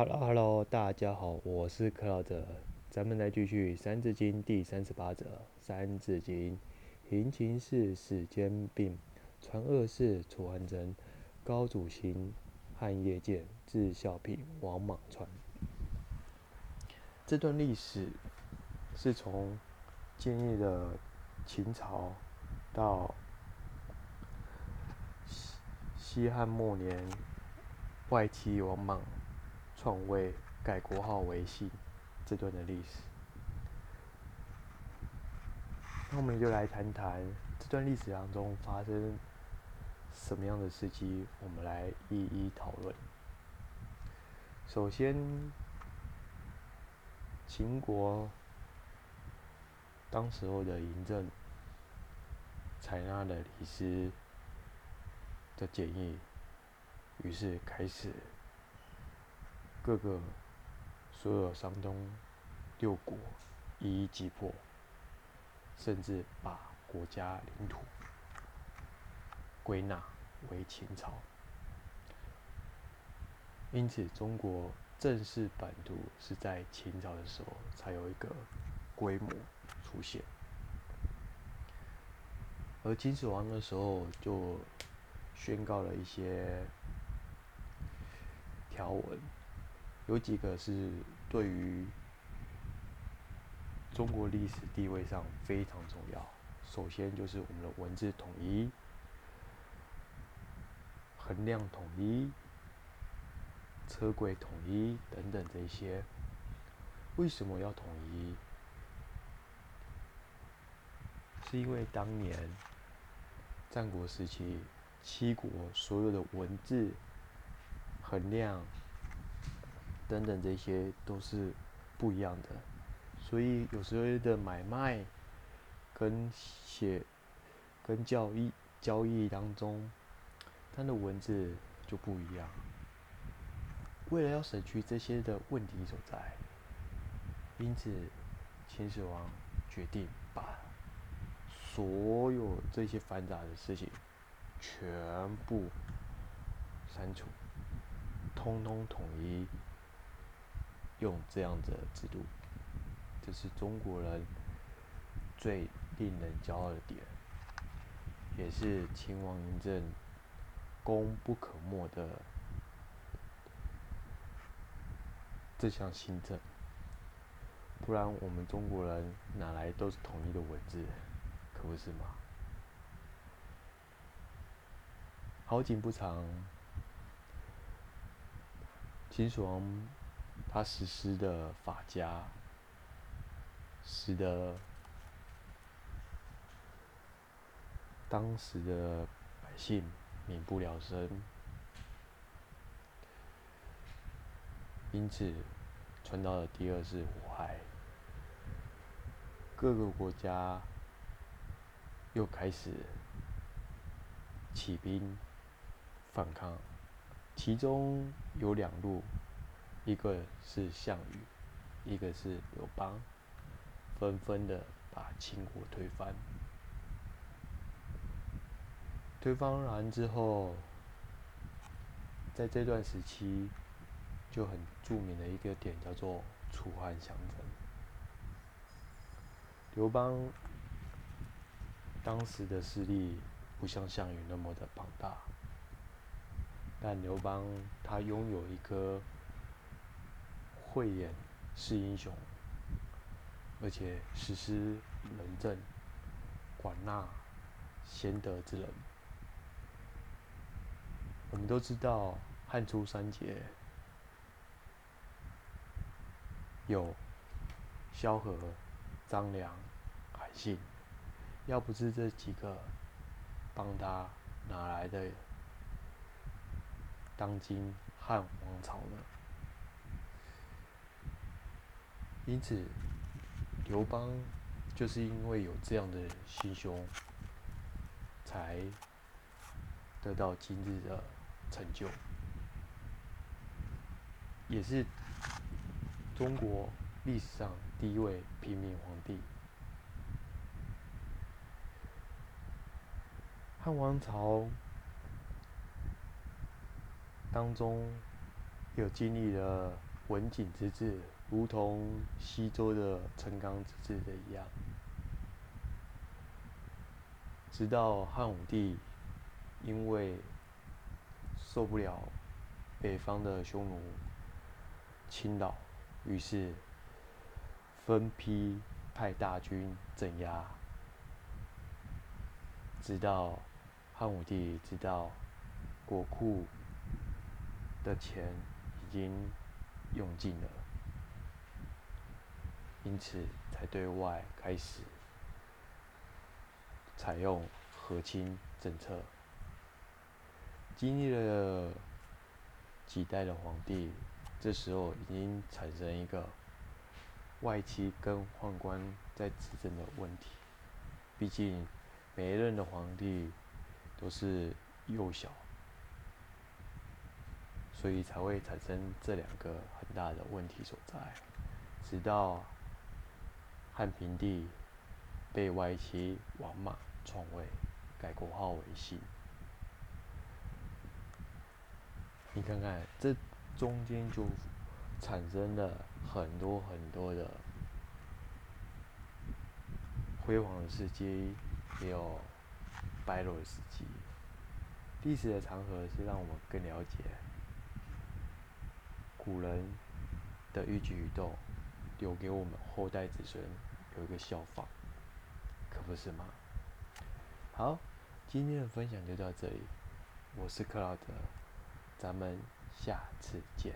Hello Hello，大家好，我是克劳德，咱们来继续《三字经》第三十八则。《三字经》：行情事，世间并；传恶事，除汉争。高祖兴，汉业建；至孝平，王莽篡。这段历史是从建立了秦朝到西西汉末年，外戚王莽。篡位，改国号为姓，这段的历史。那我们就来谈谈这段历史当中发生什么样的事迹，我们来一一讨论。首先，秦国当时候的嬴政采纳了李斯的建议，于是开始。各个所有山东六国一一击破，甚至把国家领土归纳为秦朝。因此，中国正式版图是在秦朝的时候才有一个规模出现。而秦始皇的时候就宣告了一些条文。有几个是对于中国历史地位上非常重要。首先就是我们的文字统一、衡量统一、车轨统一等等这些。为什么要统一？是因为当年战国时期七国所有的文字衡量。等等，这些都是不一样的，所以有时候的买卖跟写跟交易交易当中，它的文字就不一样。为了要省去这些的问题所在，因此秦始皇决定把所有这些繁杂的事情全部删除，通通统一。用这样的制度，这是中国人最令人骄傲的点，也是秦王嬴政功不可没的这项新政。不然，我们中国人哪来都是统一的文字，可不是吗？好景不长，秦始皇。他实施的法家，使得当时的百姓民不聊生，因此传到了第二次火害，各个国家又开始起兵反抗，其中有两路。一个是项羽，一个是刘邦，纷纷的把秦国推翻。推翻完之后，在这段时期就很著名的一个点叫做楚汉相争。刘邦当时的势力不像项羽那么的庞大，但刘邦他拥有一颗。慧眼识英雄，而且实施仁政，管纳贤德之人。我们都知道汉初三杰有萧何、张良、韩信，要不是这几个帮他，哪来的当今汉王朝呢？因此，刘邦就是因为有这样的心胸，才得到今日的成就，也是中国历史上第一位平民皇帝。汉王朝当中有经历了文景之治，如同西周的成刚之治的一样。直到汉武帝因为受不了北方的匈奴侵扰，于是分批派大军镇压。直到汉武帝知道国库的钱已经用尽了，因此才对外开始采用和亲政策。经历了几代的皇帝，这时候已经产生一个外戚跟宦官在执政的问题。毕竟每一任的皇帝都是幼小，所以才会产生这两个很大的问题所在。直到汉平帝被外戚王莽篡位，改国号为姓。你看看，这中间就产生了很多很多的辉煌的时期，也有败落的时期。历史的长河是让我们更了解古人的一举一动，留给我们后代子孙有一个效仿，可不是吗？好，今天的分享就到这里，我是克劳德。咱们下次见。